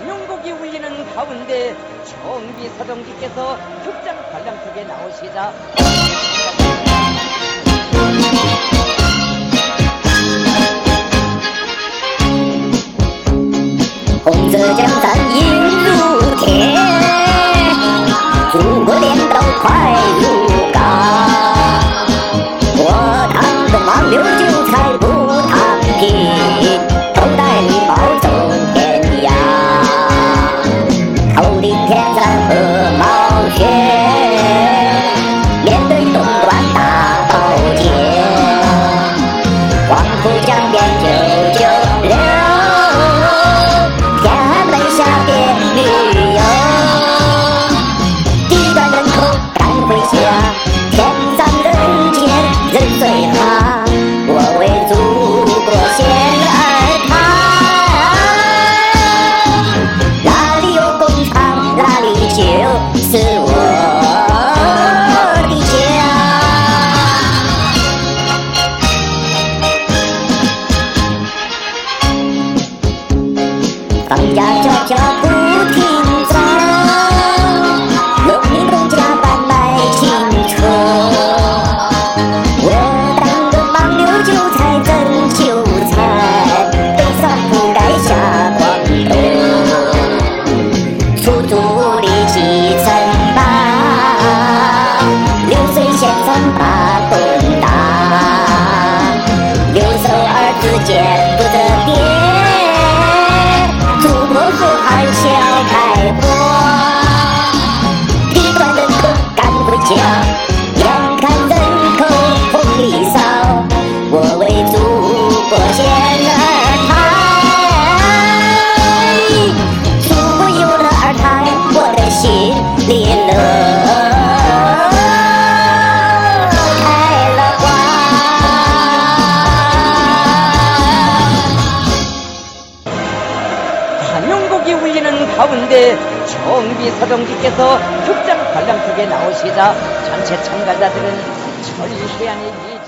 망명곡이 울리는 가운데 정비 사정지께서 극장 관람석에 나오시자. 홍수지름산 房价悄悄不停涨，农民工加班卖青春。我当个盲流韭菜真韭菜，背上覆盖下广东，出租的基层吧，流水线上把工打，留守儿子见不得国富豪笑开花，花。 단용곡이 울리는 가운데 정비 서정지께서 극장 관람석에 나오시자 전체 참가자들은 절해안의 이